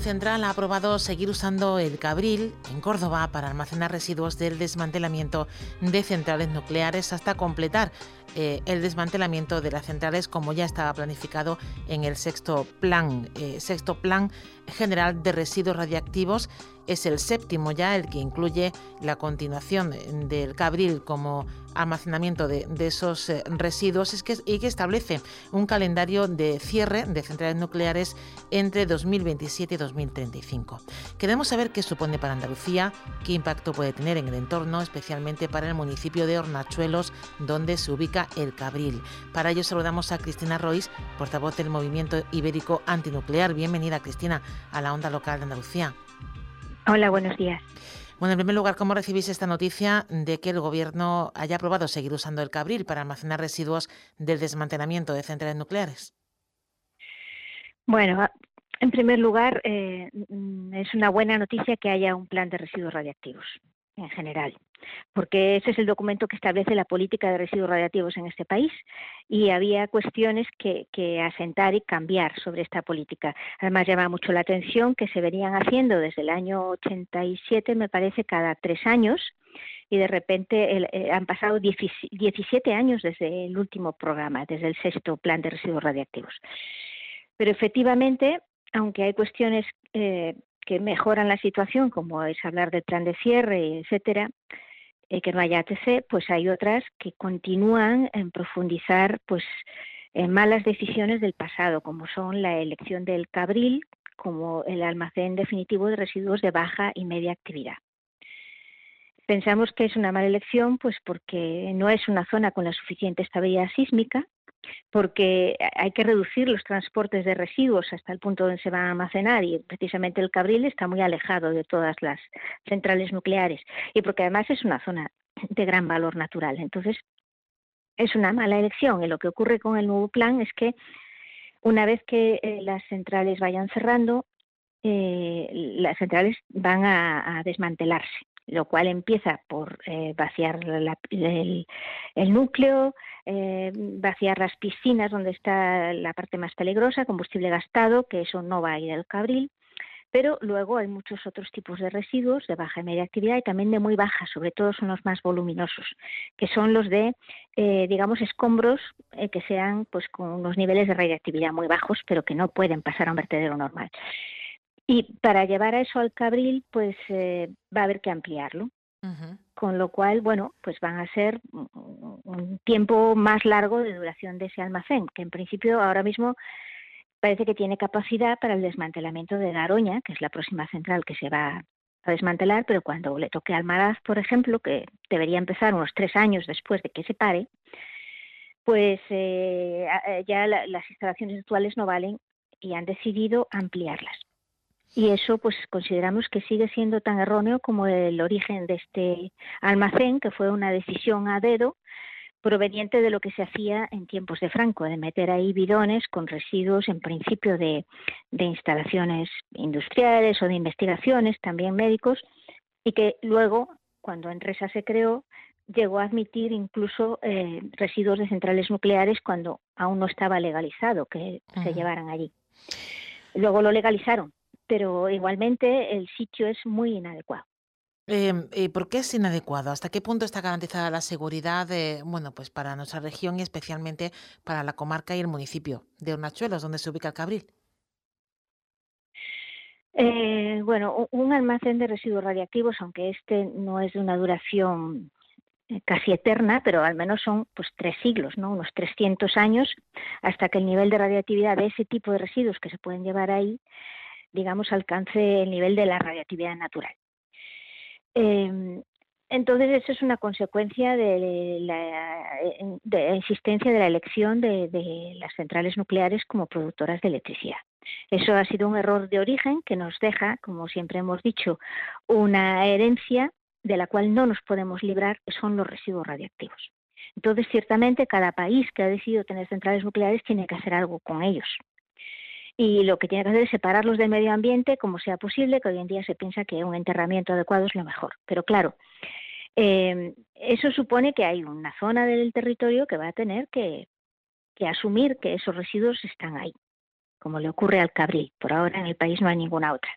Central ha aprobado seguir usando el Cabril en Córdoba para almacenar residuos del desmantelamiento de centrales nucleares hasta completar eh, el desmantelamiento de las centrales como ya estaba planificado en el sexto plan, eh, sexto plan general de residuos radiactivos. Es el séptimo ya, el que incluye la continuación del Cabril como almacenamiento de, esos eh, residuos. Y que establece un calendario de cierre de centrales nucleares entre 2027 y 2035. Queremos saber qué supone para Andalucía, qué impacto puede tener en el entorno, especialmente para el municipio de Hornachuelos, donde se ubica el Cabril. Para ello saludamos a Cristina Rois, portavoz del Movimiento Ibérico Antinuclear. Bienvenida, Cristina, a la onda local de Andalucía. Hola, buenos días. Bueno, en primer lugar, ¿cómo recibís esta noticia de que el Gobierno haya aprobado seguir usando el Cabril para almacenar residuos del desmantelamiento de centrales nucleares? Bueno, en primer lugar, eh, mm, es una buena noticia que haya un plan de residuos radiactivos en general porque ese es el documento que establece la política de residuos radiactivos en este país y había cuestiones que, asentar y cambiar sobre esta política. Además, llama mucho la atención que se venían haciendo desde el año 87, me parece, cada tres años y de repente eh, han pasado 17 años desde el último programa, desde el sexto plan de residuos radiactivos. Pero efectivamente, aunque hay cuestiones eh, que mejoran la situación, como es hablar del plan de cierre, etcétera, eh, que no haya ATC, pues hay otras que continúan en profundizar pues en malas decisiones del pasado, como son la elección del Cabril como el almacén definitivo de residuos de baja y media actividad. Pensamos que es una mala elección, pues porque no es una zona con la suficiente estabilidad sísmica, porque hay que reducir los transportes de residuos hasta el punto donde se van a almacenar y precisamente el Cabril está muy alejado de todas las centrales nucleares y porque además es una zona de gran valor natural. Entonces, es una mala elección y lo que ocurre con el nuevo plan es que una vez que eh, las centrales vayan cerrando, eh, las centrales van a desmantelarse lo cual empieza por eh, vaciar el, núcleo, eh, vaciar las piscinas donde está la parte más peligrosa, combustible gastado, que eso no va a ir al cabril, pero luego hay muchos otros tipos de residuos de baja y media actividad y también de muy baja, sobre todo son los más voluminosos, que son los de, eh, digamos, escombros que sean pues con unos niveles de radiactividad muy bajos, pero que no pueden pasar a un vertedero normal. Y para llevar a eso al Cabril, pues eh, va a haber que ampliarlo. Con lo cual, bueno, pues van a ser un tiempo más largo de duración de ese almacén, que en principio ahora mismo parece que tiene capacidad para el desmantelamiento de Garoña, que es la próxima central que se va a desmantelar, pero cuando le toque al Maraz, por ejemplo, que debería empezar unos tres años después de que se pare, pues eh, ya las instalaciones actuales no valen y han decidido ampliarlas. Y eso, pues consideramos que sigue siendo tan erróneo como el origen de este almacén, que fue una decisión a dedo proveniente de lo que se hacía en tiempos de Franco, de meter ahí bidones con residuos en principio de, instalaciones industriales o de investigaciones, también médicos, y que luego, cuando Enresa se creó, llegó a admitir incluso eh, residuos de centrales nucleares cuando aún no estaba legalizado que se llevaran allí. Luego lo legalizaron, pero igualmente el sitio es muy inadecuado. Em, ¿Y por qué es inadecuado? ¿Hasta qué punto está garantizada la seguridad bueno, pues para nuestra región y especialmente para la comarca y el municipio de Hornachuelos, donde se ubica el Cabril? Eh, bueno, un almacén de residuos radiactivos, aunque este no es de una duración eh, casi eterna, pero al menos son pues tres siglos, ¿no? unos 300 años, hasta que el nivel de radiactividad de ese tipo de residuos que se pueden llevar ahí digamos, alcance el nivel de la radiactividad natural. Em, entonces, eso es una consecuencia de la existencia de la elección de, las centrales nucleares como productoras de electricidad. Eso ha sido un error de origen que nos deja, como siempre hemos dicho, una herencia de la cual no nos podemos librar, que son los residuos radiactivos. Entonces, ciertamente, cada país que ha decidido tener centrales nucleares tiene que hacer algo con ellos. Y lo que tiene que hacer es separarlos del medio ambiente como sea posible, que hoy en día se piensa que un enterramiento adecuado es lo mejor. Pero claro, eh, eso supone que hay una zona del territorio que va a tener que, asumir que esos residuos están ahí, como le ocurre al Cabril. Por ahora en el país no hay ninguna otra.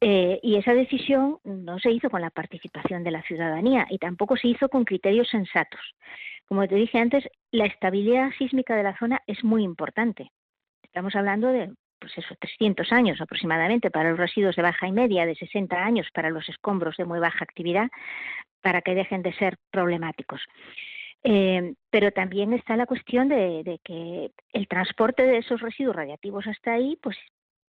Eh, y esa decisión no se hizo con la participación de la ciudadanía y tampoco se hizo con criterios sensatos. Como te dije antes, la estabilidad sísmica de la zona es muy importante. Estamos hablando de pues eso, 300 años aproximadamente para los residuos de baja y media, de 60 años para los escombros de muy baja actividad, para que dejen de ser problemáticos. Eh, pero también está la cuestión de, que el transporte de esos residuos radiactivos hasta ahí, pues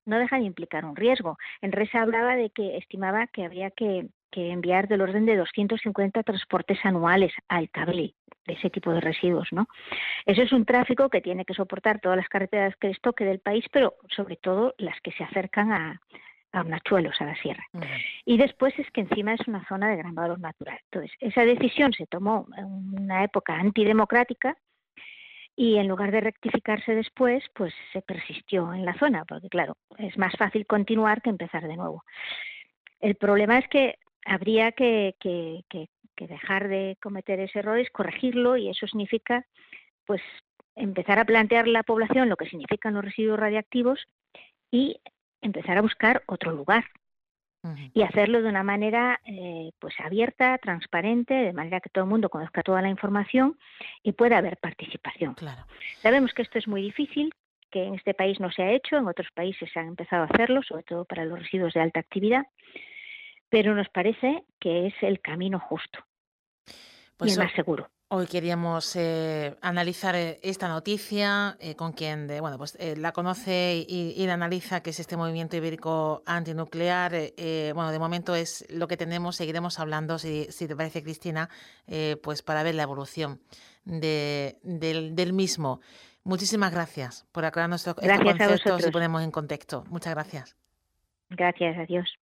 no deja de implicar un riesgo. En Resa hablaba de que estimaba que habría que, enviar del orden de 250 transportes anuales al cable de ese tipo de residuos, ¿no? Eso es un tráfico que tiene que soportar todas las carreteras que estoque del país, pero sobre todo las que se acercan a, a Hornachuelos, a la sierra. Y después es que encima es una zona de gran valor natural. Entonces, esa decisión se tomó en una época antidemocrática y en lugar de rectificarse después, pues se persistió en la zona, porque claro, es más fácil continuar que empezar de nuevo. El problema es que habría que, que, que, que dejar de cometer ese error, es corregirlo y eso significa pues empezar a plantear la población lo que significan los residuos radiactivos y empezar a buscar otro lugar y hacerlo de una manera eh, pues abierta, transparente, de manera que todo el mundo conozca toda la información y pueda haber participación. Claro. Sabemos que esto es muy difícil, que en este país no se ha hecho, en otros países se han empezado a hacerlo, sobre todo para los residuos de alta actividad, pero nos parece que es el camino justo y el más seguro. Hoy queríamos eh, analizar eh, esta noticia eh, con quien bueno, pues, la conoce y, la analiza, que es este movimiento ibérico antinuclear. bueno, de momento es lo que tenemos, seguiremos hablando, si, te parece, Cristina, pues para ver la evolución del, del, mismo. Muchísimas gracias por aclarar nuestros conceptos y ponemos en contexto. Muchas gracias. Gracias, adiós.